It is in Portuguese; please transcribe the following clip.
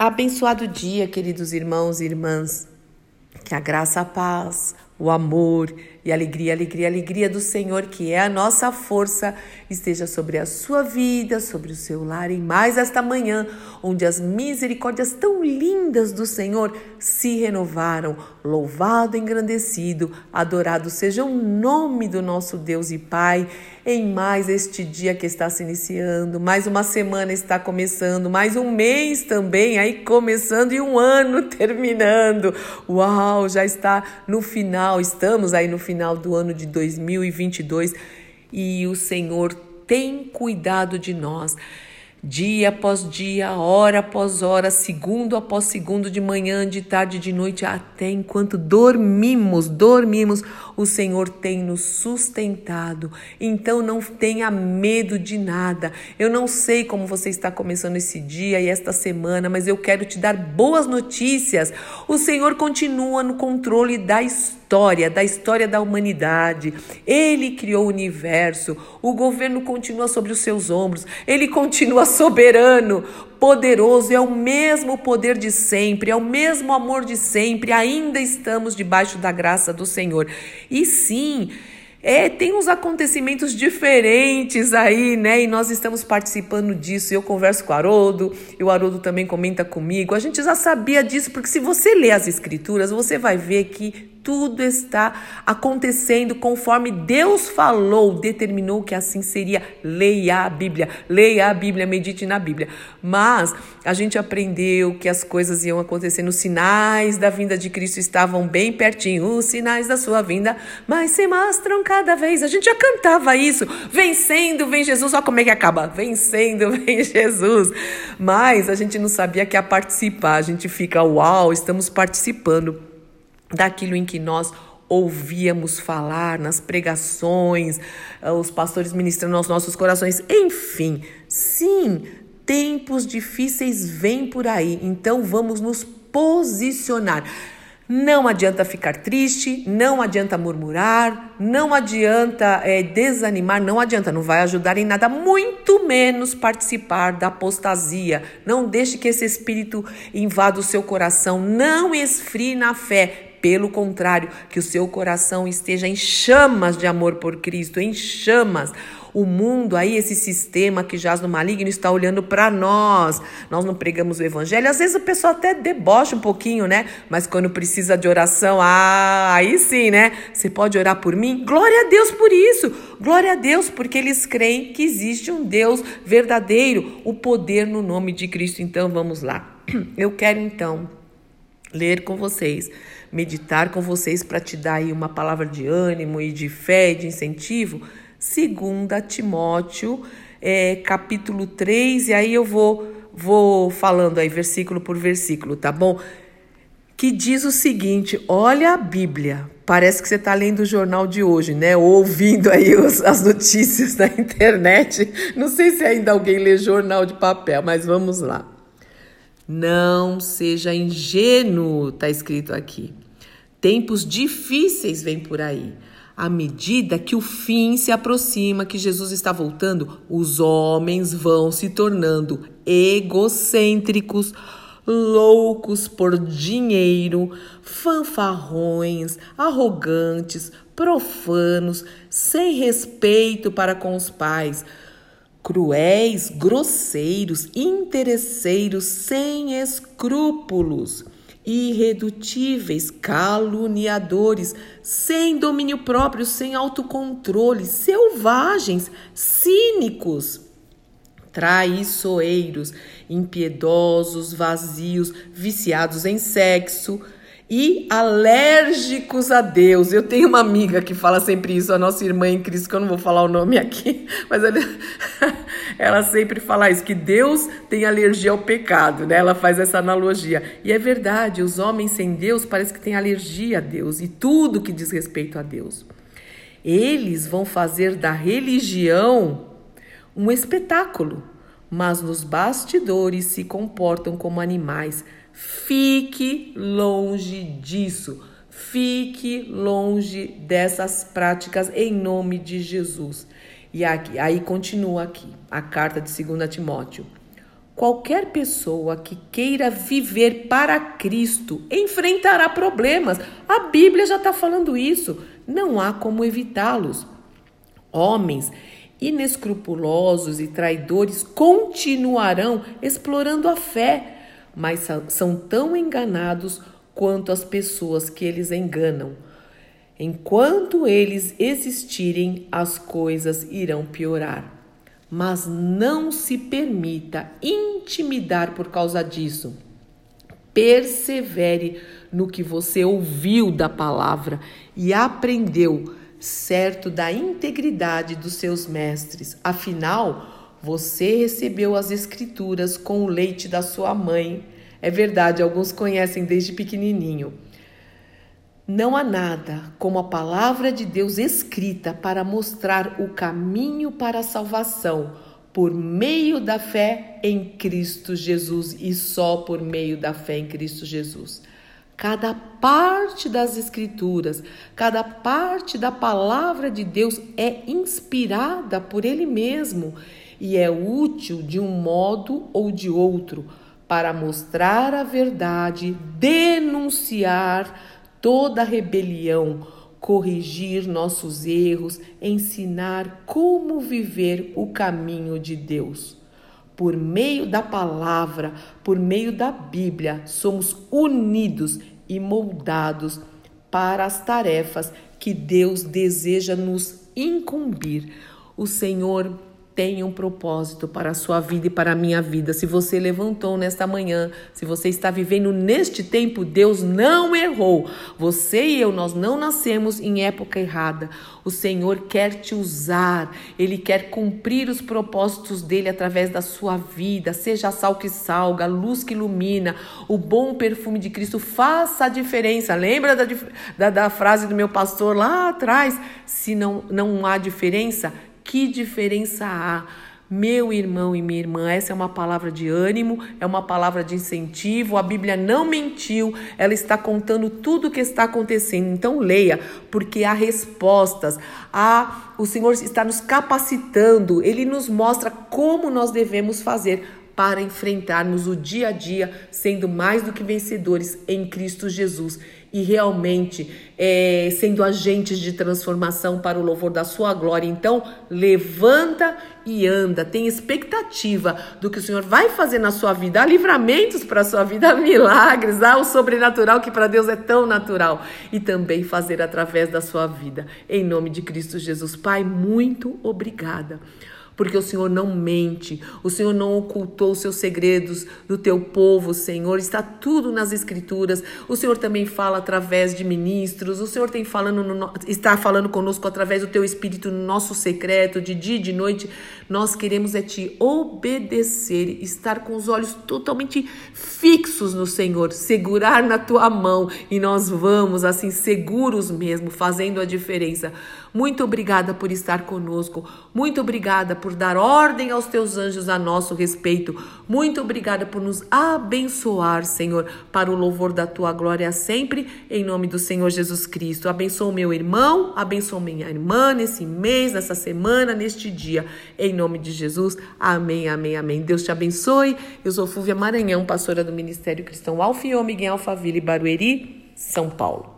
Abençoado dia, queridos irmãos e irmãs. Que a graça, a paz, o amor e a alegria, alegria, alegria do Senhor, que é a nossa força, esteja sobre a sua vida, sobre o seu lar em mais esta manhã, onde as misericórdias tão lindas do Senhor se renovaram. Louvado, engrandecido, adorado seja o nome do nosso Deus e Pai em mais este dia que está se iniciando, mais uma semana está começando, mais um mês também aí começando e um ano terminando. Uau, já está no final, estamos aí no final do ano de 2022 e o Senhor tem cuidado de nós dia após dia, hora após hora, segundo após segundo, de manhã, de tarde, de noite, até enquanto dormimos, dormimos, o Senhor tem nos sustentado. Então não tenha medo de nada. Eu não sei como você está começando esse dia e esta semana, mas eu quero te dar boas notícias. O Senhor continua no controle da história história, da história da humanidade. Ele criou o universo, o governo continua sobre os seus ombros, ele continua soberano, poderoso, é o mesmo poder de sempre, é o mesmo amor de sempre, ainda estamos debaixo da graça do Senhor. E sim, é, tem uns acontecimentos diferentes aí, né? E nós estamos participando disso. Eu converso com o Haroldo, e o Haroldo também comenta comigo. A gente já sabia disso, porque se você ler as escrituras, você vai ver que tudo está acontecendo conforme Deus falou, determinou que assim seria. Leia a Bíblia, leia a Bíblia, medite na Bíblia. Mas a gente aprendeu que as coisas iam acontecendo, os sinais da vinda de Cristo estavam bem pertinho, os sinais da sua vinda, mas se mostram cada vez. A gente já cantava isso, vencendo, vem Jesus. Olha como é que acaba, vencendo, vem Jesus. Mas a gente não sabia que a participar, a gente fica, uau, estamos participando daquilo em que nós ouvíamos falar nas pregações, eh, os pastores ministrando aos nossos corações, enfim, sim, tempos difíceis vêm por aí, então vamos nos posicionar. Não adianta ficar triste, não adianta murmurar, não adianta é, desanimar, não adianta, não vai ajudar em nada, muito menos participar da apostasia. Não deixe que esse espírito invada o seu coração, não esfrie na fé, pelo contrário, que o seu coração esteja em chamas de amor por Cristo, em chamas. O mundo aí, esse sistema que jaz no maligno, está olhando para nós. Nós não pregamos o evangelho. Às vezes o pessoal até debocha um pouquinho, né? Mas quando precisa de oração, ah, aí sim, né? Você pode orar por mim? Glória a Deus por isso. Glória a Deus, porque eles creem que existe um Deus verdadeiro, o poder no nome de Cristo. Então vamos lá. Eu quero então ler com vocês, meditar com vocês para te dar aí uma palavra de ânimo e de fé, de incentivo, segunda Timóteo, é, capítulo 3, e aí eu vou vou falando aí versículo por versículo, tá bom? Que diz o seguinte: olha a Bíblia. Parece que você está lendo o jornal de hoje, né? Ou ouvindo aí os, as notícias na internet. Não sei se ainda alguém lê jornal de papel, mas vamos lá. Não seja ingênuo, está escrito aqui. Tempos difíceis vêm por aí. À medida que o fim se aproxima, que Jesus está voltando, os homens vão se tornando egocêntricos, loucos por dinheiro, fanfarrões, arrogantes, profanos, sem respeito para com os pais cruéis, grosseiros, interesseiros, sem escrúpulos, irredutíveis, caluniadores, sem domínio próprio, sem autocontrole, selvagens, cínicos, traiçoeiros, impiedosos, vazios, viciados em sexo, e alérgicos a Deus. Eu tenho uma amiga que fala sempre isso, a nossa irmã em Cristo, que eu não vou falar o nome aqui, mas ela, ela sempre fala isso, que Deus tem alergia ao pecado, né? Ela faz essa analogia. E é verdade, os homens sem Deus parece que têm alergia a Deus e tudo que diz respeito a Deus. Eles vão fazer da religião um espetáculo, mas nos bastidores se comportam como animais Fique longe disso. Fique longe dessas práticas em nome de Jesus. E aqui, aí continua aqui a carta de 2 Timóteo. Qualquer pessoa que queira viver para Cristo enfrentará problemas. A Bíblia já está falando isso. Não há como evitá-los. Homens inescrupulosos e traidores continuarão explorando a fé, mas são tão enganados quanto as pessoas que eles enganam. Enquanto eles existirem, as coisas irão piorar. Mas não se permita intimidar por causa disso. Persevere no que você ouviu da palavra e aprendeu, certo da integridade dos seus mestres. Afinal, você recebeu as Escrituras com o leite da sua mãe é verdade, alguns conhecem desde pequenininho. Não há nada como a palavra de Deus escrita para mostrar o caminho para a salvação por meio da fé em Cristo Jesus e só por meio da fé em Cristo Jesus. Cada parte das Escrituras, cada parte da palavra de Deus é inspirada por Ele mesmo e é útil de um modo ou de outro para mostrar a verdade, denunciar toda rebelião, corrigir nossos erros, ensinar como viver o caminho de Deus. Por meio da palavra, por meio da Bíblia, somos unidos e moldados para as tarefas que Deus deseja nos incumbir. O Senhor tem um propósito para a sua vida e para a minha vida. Se você levantou nesta manhã, se você está vivendo neste tempo, Deus não errou. Você e eu, nós não nascemos em época errada. O Senhor quer te usar, Ele quer cumprir os propósitos dele através da sua vida. Seja sal que salga, luz que ilumina, o bom perfume de Cristo. Faça a diferença. Lembra da, da, da frase do meu pastor lá atrás? Se não, não há diferença, que diferença há? Meu irmão e minha irmã, essa é uma palavra de ânimo, é uma palavra de incentivo. A Bíblia não mentiu, ela está contando tudo o que está acontecendo. Então leia, porque há respostas. Há, o Senhor está nos capacitando, ele nos mostra como nós devemos fazer para enfrentarmos o dia a dia sendo mais do que vencedores em Cristo Jesus e realmente é, sendo agentes de transformação para o louvor da sua glória. Então, levanta e anda, tem expectativa do que o Senhor vai fazer na sua vida. Há livramentos para a sua vida, há milagres, há o sobrenatural que para Deus é tão natural e também fazer através da sua vida. Em nome de Cristo Jesus. Pai, muito obrigada porque o Senhor não mente, o Senhor não ocultou os seus segredos do teu povo, Senhor. Está tudo nas Escrituras. O Senhor também fala através de ministros, o Senhor tem falando no, está falando conosco através do teu Espírito no nosso secreto, de dia e de noite. Nós queremos é te obedecer, estar com os olhos totalmente fixos no Senhor, segurar na tua mão e nós vamos assim seguros mesmo, fazendo a diferença. Muito obrigada por estar conosco. Muito obrigada por dar ordem aos teus anjos a nosso respeito. Muito obrigada por nos abençoar, Senhor, para o louvor da tua glória sempre, em nome do Senhor Jesus Cristo. Abençoa o meu irmão, abençoa minha irmã nesse mês, nessa semana, neste dia, em nome de Jesus. Amém, amém, amém. Deus te abençoe. Eu sou Fúvia Maranhão, pastora do Ministério Cristão e Ômega em Alphaville, Barueri, São Paulo.